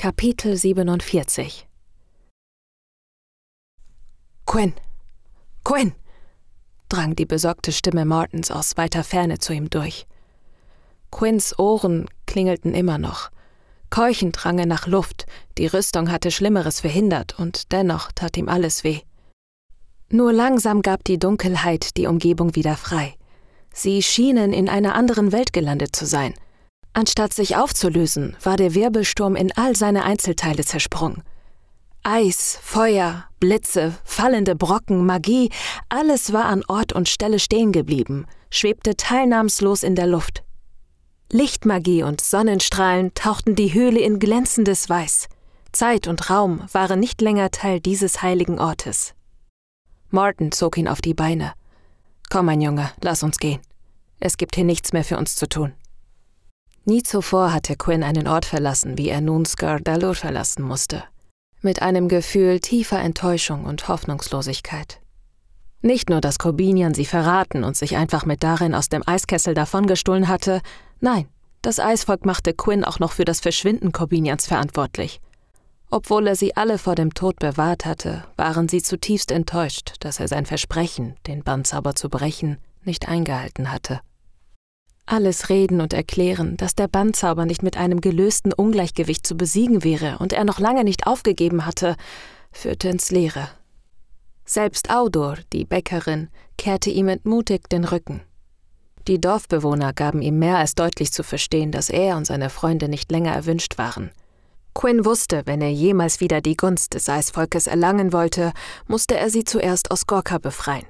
Kapitel 47 Quinn! Quinn! drang die besorgte Stimme Martins aus weiter Ferne zu ihm durch. Quinns Ohren klingelten immer noch. Keuchend rang er nach Luft, die Rüstung hatte Schlimmeres verhindert, und dennoch tat ihm alles weh. Nur langsam gab die Dunkelheit die Umgebung wieder frei. Sie schienen in einer anderen Welt gelandet zu sein. Anstatt sich aufzulösen, war der Wirbelsturm in all seine Einzelteile zersprungen. Eis, Feuer, Blitze, fallende Brocken, Magie, alles war an Ort und Stelle stehen geblieben, schwebte teilnahmslos in der Luft. Lichtmagie und Sonnenstrahlen tauchten die Höhle in glänzendes Weiß. Zeit und Raum waren nicht länger Teil dieses heiligen Ortes. Martin zog ihn auf die Beine. Komm, mein Junge, lass uns gehen. Es gibt hier nichts mehr für uns zu tun. Nie zuvor hatte Quinn einen Ort verlassen, wie er nun Skardalur verlassen musste. Mit einem Gefühl tiefer Enttäuschung und Hoffnungslosigkeit. Nicht nur, dass Corbinian sie verraten und sich einfach mit darin aus dem Eiskessel davongestohlen hatte, nein, das Eisvolk machte Quinn auch noch für das Verschwinden Corbinians verantwortlich. Obwohl er sie alle vor dem Tod bewahrt hatte, waren sie zutiefst enttäuscht, dass er sein Versprechen, den Bandzauber zu brechen, nicht eingehalten hatte. Alles reden und erklären, dass der Bandzauber nicht mit einem gelösten Ungleichgewicht zu besiegen wäre und er noch lange nicht aufgegeben hatte, führte ins Leere. Selbst Audor, die Bäckerin, kehrte ihm entmutigt den Rücken. Die Dorfbewohner gaben ihm mehr als deutlich zu verstehen, dass er und seine Freunde nicht länger erwünscht waren. Quinn wusste, wenn er jemals wieder die Gunst des Eisvolkes erlangen wollte, musste er sie zuerst aus Gorka befreien.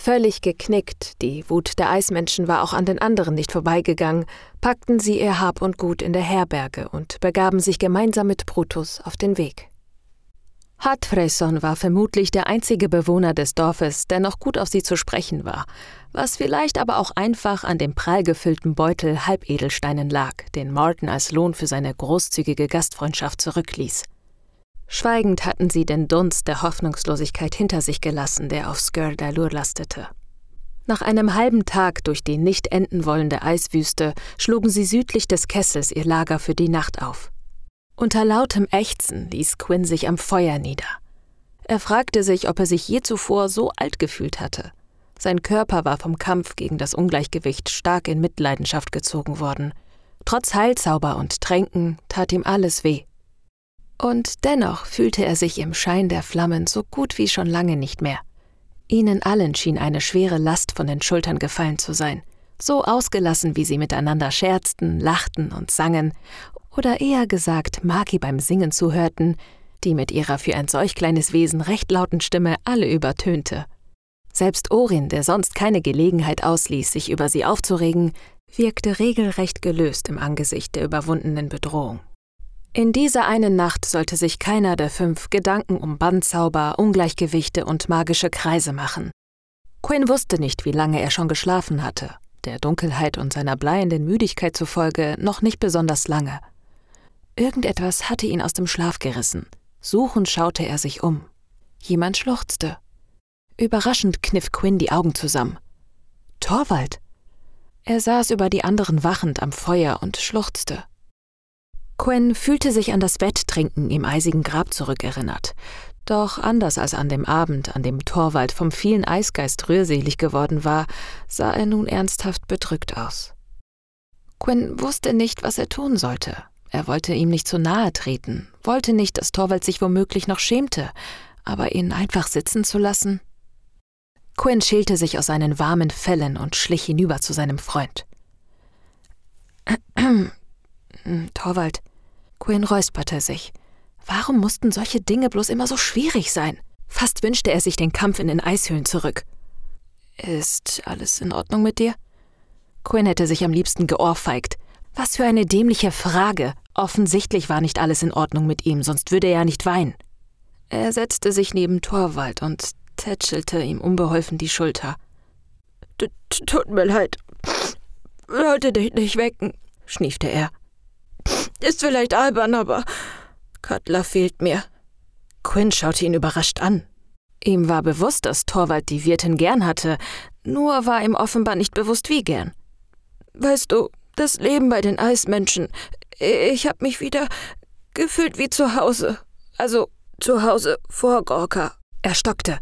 Völlig geknickt, die Wut der Eismenschen war auch an den anderen nicht vorbeigegangen, packten sie ihr Hab und Gut in der Herberge und begaben sich gemeinsam mit Brutus auf den Weg. Hartfreson war vermutlich der einzige Bewohner des Dorfes, der noch gut auf sie zu sprechen war, was vielleicht aber auch einfach an dem prall gefüllten Beutel Halbedelsteinen lag, den Martin als Lohn für seine großzügige Gastfreundschaft zurückließ. Schweigend hatten sie den Dunst der Hoffnungslosigkeit hinter sich gelassen, der auf Skur Dalur lastete. Nach einem halben Tag durch die nicht enden wollende Eiswüste schlugen sie südlich des Kessels ihr Lager für die Nacht auf. Unter lautem Ächzen ließ Quinn sich am Feuer nieder. Er fragte sich, ob er sich je zuvor so alt gefühlt hatte. Sein Körper war vom Kampf gegen das Ungleichgewicht stark in Mitleidenschaft gezogen worden. Trotz Heilzauber und Tränken tat ihm alles weh. Und dennoch fühlte er sich im Schein der Flammen so gut wie schon lange nicht mehr. Ihnen allen schien eine schwere Last von den Schultern gefallen zu sein, so ausgelassen, wie sie miteinander scherzten, lachten und sangen, oder eher gesagt Maki beim Singen zuhörten, die mit ihrer für ein solch kleines Wesen recht lauten Stimme alle übertönte. Selbst Orin, der sonst keine Gelegenheit ausließ, sich über sie aufzuregen, wirkte regelrecht gelöst im Angesicht der überwundenen Bedrohung. In dieser einen Nacht sollte sich keiner der fünf Gedanken um Bandzauber, Ungleichgewichte und magische Kreise machen. Quinn wusste nicht, wie lange er schon geschlafen hatte, der Dunkelheit und seiner bleienden Müdigkeit zufolge noch nicht besonders lange. Irgendetwas hatte ihn aus dem Schlaf gerissen. Suchend schaute er sich um. Jemand schluchzte. Überraschend kniff Quinn die Augen zusammen. Torwald! Er saß über die anderen wachend am Feuer und schluchzte. Quinn fühlte sich an das Wetttrinken im eisigen Grab zurückerinnert. Doch anders als an dem Abend, an dem Torwald vom vielen Eisgeist rührselig geworden war, sah er nun ernsthaft bedrückt aus. Quinn wusste nicht, was er tun sollte. Er wollte ihm nicht zu nahe treten, wollte nicht, dass Torvald sich womöglich noch schämte, aber ihn einfach sitzen zu lassen? Quinn schälte sich aus seinen warmen Fellen und schlich hinüber zu seinem Freund. Torvald, Quinn räusperte sich. Warum mussten solche Dinge bloß immer so schwierig sein? Fast wünschte er sich den Kampf in den Eishöhlen zurück. Ist alles in Ordnung mit dir? Quinn hätte sich am liebsten geohrfeigt, was für eine dämliche Frage. Offensichtlich war nicht alles in Ordnung mit ihm, sonst würde er ja nicht weinen. Er setzte sich neben Torwald und tätschelte ihm unbeholfen die Schulter. Tut mir leid. Wollte dich nicht wecken, schniefte er. Ist vielleicht albern, aber Cutler fehlt mir. Quinn schaute ihn überrascht an. Ihm war bewusst, dass Torwald die Wirtin gern hatte, nur war ihm offenbar nicht bewusst, wie gern. Weißt du, das Leben bei den Eismenschen. Ich hab mich wieder gefühlt wie zu Hause. Also zu Hause vor Gorka. Er stockte.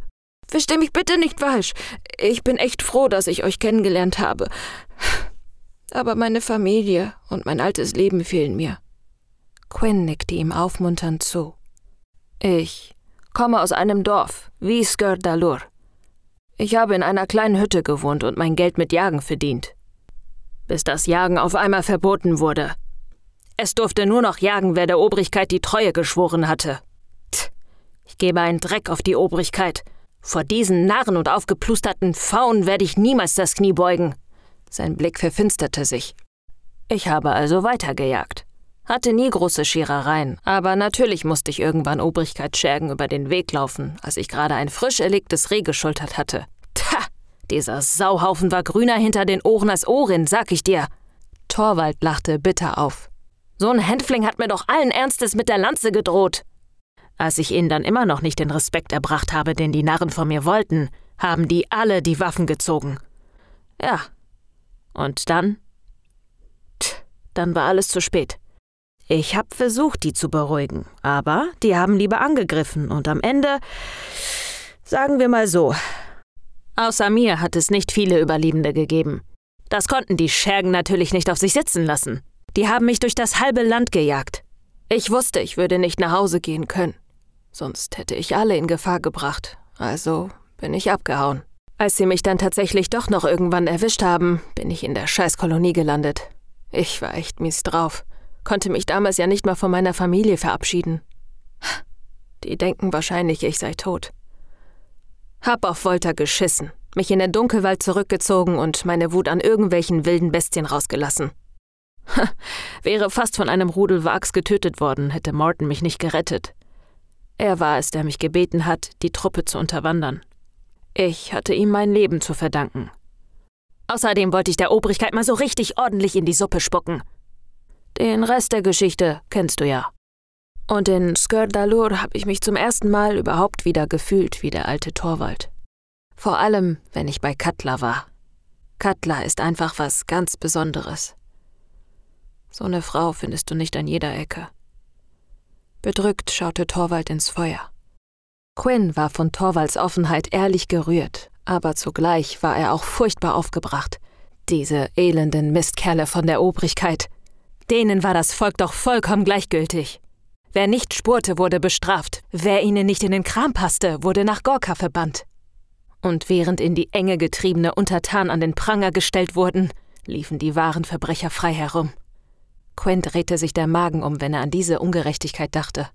Versteh mich bitte nicht falsch. Ich bin echt froh, dass ich euch kennengelernt habe. Aber meine Familie und mein altes Leben fehlen mir. Quinn nickte ihm aufmunternd zu. Ich komme aus einem Dorf, wie Skurdalur. Ich habe in einer kleinen Hütte gewohnt und mein Geld mit Jagen verdient. Bis das Jagen auf einmal verboten wurde. Es durfte nur noch jagen, wer der Obrigkeit die Treue geschworen hatte. Tch, ich gebe einen Dreck auf die Obrigkeit. Vor diesen Narren und aufgeplusterten Pfauen werde ich niemals das Knie beugen. Sein Blick verfinsterte sich. Ich habe also weitergejagt. Hatte nie große Scherereien, aber natürlich musste ich irgendwann Obrigkeitsschergen über den Weg laufen, als ich gerade ein frisch erlegtes Reh geschultert hatte. Tja, dieser Sauhaufen war grüner hinter den Ohren als Ohren, sag ich dir. Torwald lachte bitter auf. So ein Hänfling hat mir doch allen Ernstes mit der Lanze gedroht. Als ich ihnen dann immer noch nicht den Respekt erbracht habe, den die Narren von mir wollten, haben die alle die Waffen gezogen. Ja. Und dann? Tch, dann war alles zu spät. Ich habe versucht, die zu beruhigen, aber die haben lieber angegriffen und am Ende, sagen wir mal so, außer mir hat es nicht viele Überlebende gegeben. Das konnten die Schergen natürlich nicht auf sich sitzen lassen. Die haben mich durch das halbe Land gejagt. Ich wusste, ich würde nicht nach Hause gehen können. Sonst hätte ich alle in Gefahr gebracht. Also bin ich abgehauen. Als sie mich dann tatsächlich doch noch irgendwann erwischt haben, bin ich in der Scheißkolonie gelandet. Ich war echt mies drauf konnte mich damals ja nicht mal von meiner Familie verabschieden. Die denken wahrscheinlich, ich sei tot. Hab auf Volta geschissen, mich in den Dunkelwald zurückgezogen und meine Wut an irgendwelchen wilden Bestien rausgelassen. Wäre fast von einem Rudel Wags getötet worden, hätte Morton mich nicht gerettet. Er war es, der mich gebeten hat, die Truppe zu unterwandern. Ich hatte ihm mein Leben zu verdanken. Außerdem wollte ich der Obrigkeit mal so richtig ordentlich in die Suppe spucken. Den Rest der Geschichte kennst du ja. Und in Skurdalur habe ich mich zum ersten Mal überhaupt wieder gefühlt wie der alte Torwald. Vor allem, wenn ich bei Katla war. Katla ist einfach was ganz Besonderes. So eine Frau findest du nicht an jeder Ecke. Bedrückt schaute Torwald ins Feuer. Quinn war von Torvalds Offenheit ehrlich gerührt, aber zugleich war er auch furchtbar aufgebracht. Diese elenden Mistkerle von der Obrigkeit. Denen war das Volk doch vollkommen gleichgültig. Wer nicht spurte, wurde bestraft. Wer ihnen nicht in den Kram passte, wurde nach Gorka verbannt. Und während in die Enge getriebene Untertanen an den Pranger gestellt wurden, liefen die wahren Verbrecher frei herum. Quen drehte sich der Magen um, wenn er an diese Ungerechtigkeit dachte.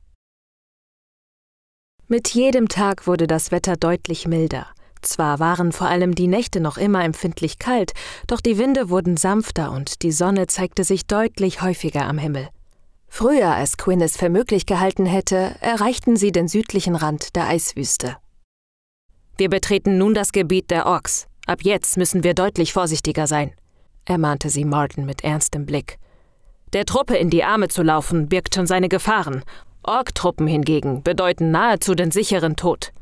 Mit jedem Tag wurde das Wetter deutlich milder. Zwar waren vor allem die Nächte noch immer empfindlich kalt, doch die Winde wurden sanfter und die Sonne zeigte sich deutlich häufiger am Himmel. Früher, als Quinn es für möglich gehalten hätte, erreichten sie den südlichen Rand der Eiswüste. Wir betreten nun das Gebiet der Orks. Ab jetzt müssen wir deutlich vorsichtiger sein, ermahnte sie Martin mit ernstem Blick. Der Truppe in die Arme zu laufen, birgt schon seine Gefahren. Ork-Truppen hingegen bedeuten nahezu den sicheren Tod.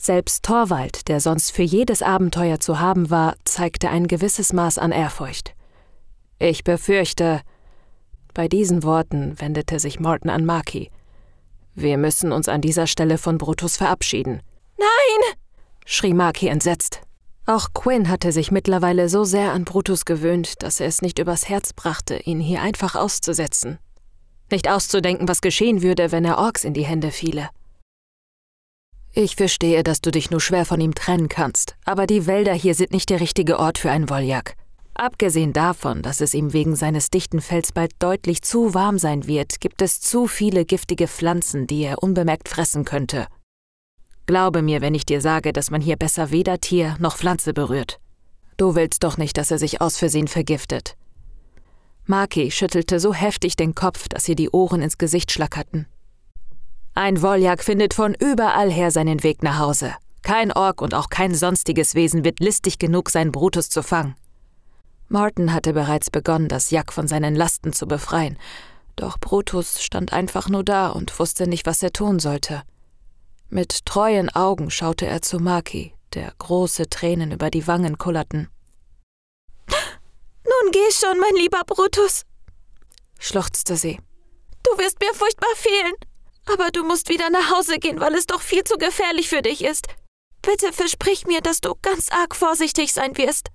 Selbst Torwald, der sonst für jedes Abenteuer zu haben war, zeigte ein gewisses Maß an Ehrfurcht. Ich befürchte. Bei diesen Worten wendete sich Morton an Maki. Wir müssen uns an dieser Stelle von Brutus verabschieden. Nein! schrie Maki entsetzt. Auch Quinn hatte sich mittlerweile so sehr an Brutus gewöhnt, dass er es nicht übers Herz brachte, ihn hier einfach auszusetzen. Nicht auszudenken, was geschehen würde, wenn er Orks in die Hände fiele. Ich verstehe, dass du dich nur schwer von ihm trennen kannst, aber die Wälder hier sind nicht der richtige Ort für einen Woljak. Abgesehen davon, dass es ihm wegen seines dichten Fells bald deutlich zu warm sein wird, gibt es zu viele giftige Pflanzen, die er unbemerkt fressen könnte. Glaube mir, wenn ich dir sage, dass man hier besser weder Tier noch Pflanze berührt. Du willst doch nicht, dass er sich aus Versehen vergiftet. Maki schüttelte so heftig den Kopf, dass ihr die Ohren ins Gesicht schlackerten. Ein Woljak findet von überall her seinen Weg nach Hause. Kein Ork und auch kein sonstiges Wesen wird listig genug sein, Brutus zu fangen. Martin hatte bereits begonnen, das Jack von seinen Lasten zu befreien, doch Brutus stand einfach nur da und wusste nicht, was er tun sollte. Mit treuen Augen schaute er zu Maki, der große Tränen über die Wangen kullerten. Nun geh schon, mein lieber Brutus, schluchzte sie. Du wirst mir furchtbar fehlen. Aber du musst wieder nach Hause gehen, weil es doch viel zu gefährlich für dich ist. Bitte versprich mir, dass du ganz arg vorsichtig sein wirst.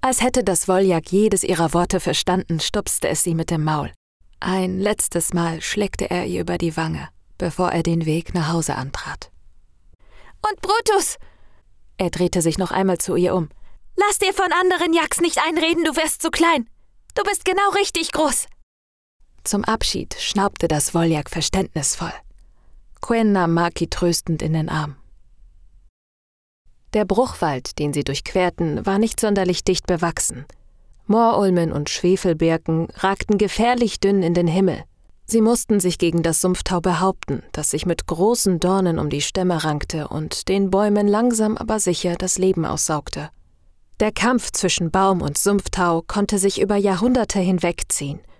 Als hätte das Woljak jedes ihrer Worte verstanden, stupste es sie mit dem Maul. Ein letztes Mal schleckte er ihr über die Wange, bevor er den Weg nach Hause antrat. Und Brutus! Er drehte sich noch einmal zu ihr um. Lass dir von anderen Jacks nicht einreden, du wärst zu klein. Du bist genau richtig groß. Zum Abschied schnaubte das Woljak verständnisvoll. Quen nahm Maki tröstend in den Arm. Der Bruchwald, den sie durchquerten, war nicht sonderlich dicht bewachsen. Moorulmen und Schwefelbirken ragten gefährlich dünn in den Himmel. Sie mussten sich gegen das Sumpftau behaupten, das sich mit großen Dornen um die Stämme rankte und den Bäumen langsam aber sicher das Leben aussaugte. Der Kampf zwischen Baum und Sumpftau konnte sich über Jahrhunderte hinwegziehen –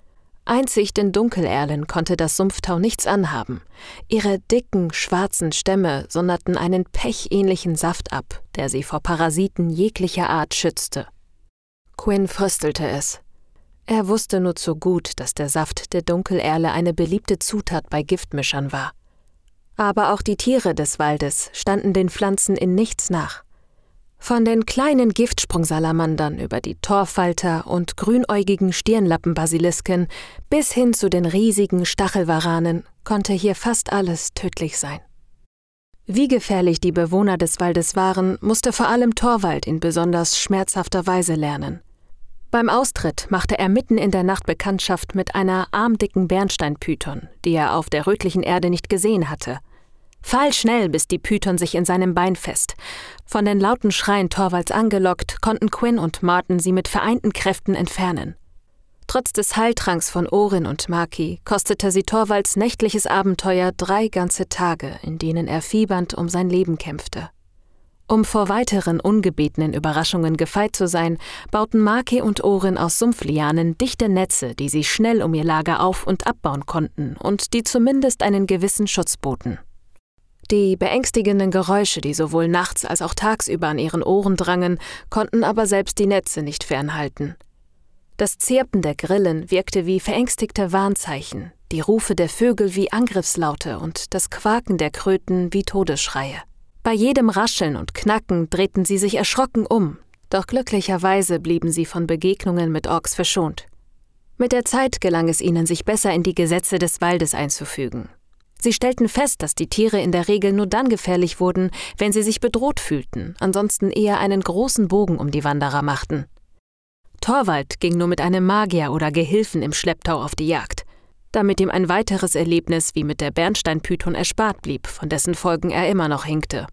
Einzig den Dunkelerlen konnte das Sumpftau nichts anhaben. Ihre dicken, schwarzen Stämme sonderten einen pechähnlichen Saft ab, der sie vor Parasiten jeglicher Art schützte. Quinn fröstelte es. Er wusste nur zu gut, dass der Saft der Dunkelerle eine beliebte Zutat bei Giftmischern war. Aber auch die Tiere des Waldes standen den Pflanzen in nichts nach. Von den kleinen Giftsprungsalamandern über die Torfalter und grünäugigen Stirnlappenbasilisken bis hin zu den riesigen Stachelwaranen konnte hier fast alles tödlich sein. Wie gefährlich die Bewohner des Waldes waren, musste vor allem Torwald in besonders schmerzhafter Weise lernen. Beim Austritt machte er mitten in der Nacht Bekanntschaft mit einer armdicken Bernsteinpython, die er auf der rötlichen Erde nicht gesehen hatte – Fall schnell biss die Python sich in seinem Bein fest. Von den lauten Schreien Torvalds angelockt, konnten Quinn und Martin sie mit vereinten Kräften entfernen. Trotz des Heiltranks von Orin und Maki kostete sie Torvalds nächtliches Abenteuer drei ganze Tage, in denen er fiebernd um sein Leben kämpfte. Um vor weiteren ungebetenen Überraschungen gefeit zu sein, bauten Maki und Orin aus Sumpflianen dichte Netze, die sie schnell um ihr Lager auf- und abbauen konnten und die zumindest einen gewissen Schutz boten. Die beängstigenden Geräusche, die sowohl nachts als auch tagsüber an ihren Ohren drangen, konnten aber selbst die Netze nicht fernhalten. Das Zirpen der Grillen wirkte wie verängstigte Warnzeichen, die Rufe der Vögel wie Angriffslaute und das Quaken der Kröten wie Todesschreie. Bei jedem Rascheln und Knacken drehten sie sich erschrocken um, doch glücklicherweise blieben sie von Begegnungen mit Orks verschont. Mit der Zeit gelang es ihnen, sich besser in die Gesetze des Waldes einzufügen. Sie stellten fest, dass die Tiere in der Regel nur dann gefährlich wurden, wenn sie sich bedroht fühlten, ansonsten eher einen großen Bogen um die Wanderer machten. Torwald ging nur mit einem Magier oder Gehilfen im Schlepptau auf die Jagd, damit ihm ein weiteres Erlebnis wie mit der Bernsteinpython erspart blieb, von dessen Folgen er immer noch hinkte.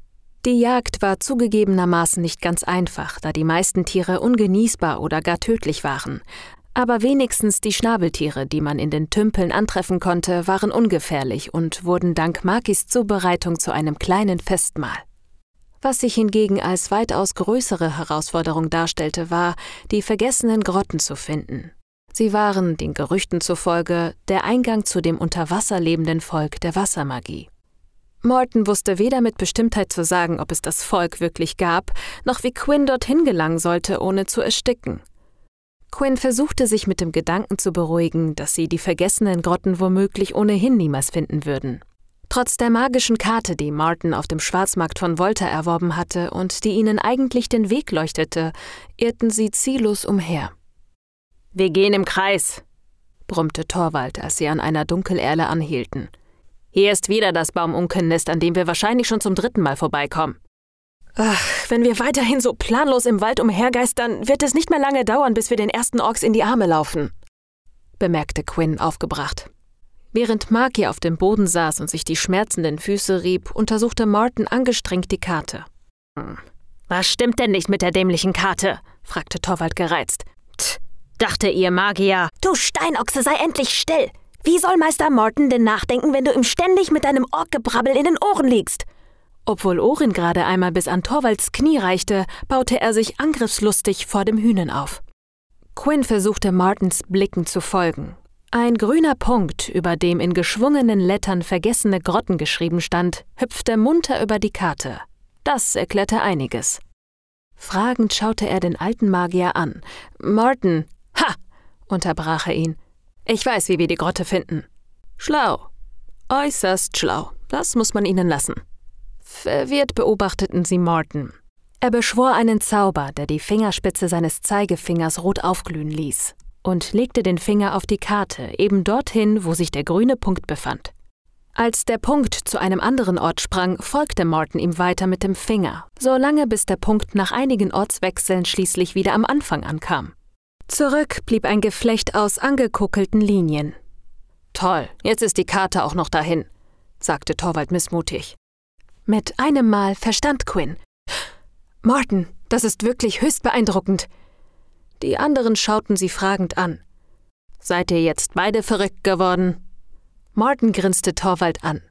Die Jagd war zugegebenermaßen nicht ganz einfach, da die meisten Tiere ungenießbar oder gar tödlich waren, aber wenigstens die Schnabeltiere, die man in den Tümpeln antreffen konnte, waren ungefährlich und wurden dank Makis Zubereitung zu einem kleinen Festmahl. Was sich hingegen als weitaus größere Herausforderung darstellte, war, die vergessenen Grotten zu finden. Sie waren, den Gerüchten zufolge, der Eingang zu dem unter Wasser lebenden Volk der Wassermagie. Morton wusste weder mit Bestimmtheit zu sagen, ob es das Volk wirklich gab, noch wie Quinn dorthin gelangen sollte, ohne zu ersticken. Quinn versuchte sich mit dem Gedanken zu beruhigen, dass sie die vergessenen Grotten womöglich ohnehin niemals finden würden. Trotz der magischen Karte, die Martin auf dem Schwarzmarkt von Volta erworben hatte und die ihnen eigentlich den Weg leuchtete, irrten sie ziellos umher. Wir gehen im Kreis, brummte Torwald, als sie an einer Dunkelerle anhielten. Hier ist wieder das Baumunkennest, an dem wir wahrscheinlich schon zum dritten Mal vorbeikommen. Ach, wenn wir weiterhin so planlos im Wald umhergeistern, wird es nicht mehr lange dauern, bis wir den ersten Orks in die Arme laufen, bemerkte Quinn aufgebracht. Während Maki auf dem Boden saß und sich die schmerzenden Füße rieb, untersuchte Martin angestrengt die Karte. Hm. Was stimmt denn nicht mit der dämlichen Karte? fragte Torwald gereizt. Tch, dachte ihr Magier. Du Steinochse, sei endlich still! Wie soll Meister Morton denn nachdenken, wenn du ihm ständig mit deinem Orkgebrabbel in den Ohren liegst? Obwohl Orin gerade einmal bis an Torvalds Knie reichte, baute er sich angriffslustig vor dem Hühnen auf. Quinn versuchte Martins Blicken zu folgen. Ein grüner Punkt, über dem in geschwungenen Lettern vergessene Grotten geschrieben stand, hüpfte munter über die Karte. Das erklärte einiges. Fragend schaute er den alten Magier an. Martin, ha! unterbrach er ihn. Ich weiß, wie wir die Grotte finden. Schlau. Äußerst schlau. Das muss man ihnen lassen. Verwirrt beobachteten sie Martin. Er beschwor einen Zauber, der die Fingerspitze seines Zeigefingers rot aufglühen ließ, und legte den Finger auf die Karte, eben dorthin, wo sich der grüne Punkt befand. Als der Punkt zu einem anderen Ort sprang, folgte Martin ihm weiter mit dem Finger, so lange bis der Punkt nach einigen Ortswechseln schließlich wieder am Anfang ankam. Zurück blieb ein Geflecht aus angekuckelten Linien. Toll, jetzt ist die Karte auch noch dahin, sagte Torwald missmutig. Mit einem Mal verstand Quinn. Martin, das ist wirklich höchst beeindruckend. Die anderen schauten sie fragend an. Seid ihr jetzt beide verrückt geworden? Martin grinste Torwald an.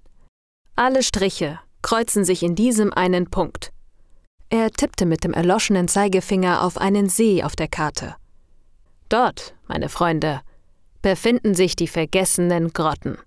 Alle Striche kreuzen sich in diesem einen Punkt. Er tippte mit dem erloschenen Zeigefinger auf einen See auf der Karte. Dort, meine Freunde, befinden sich die vergessenen Grotten.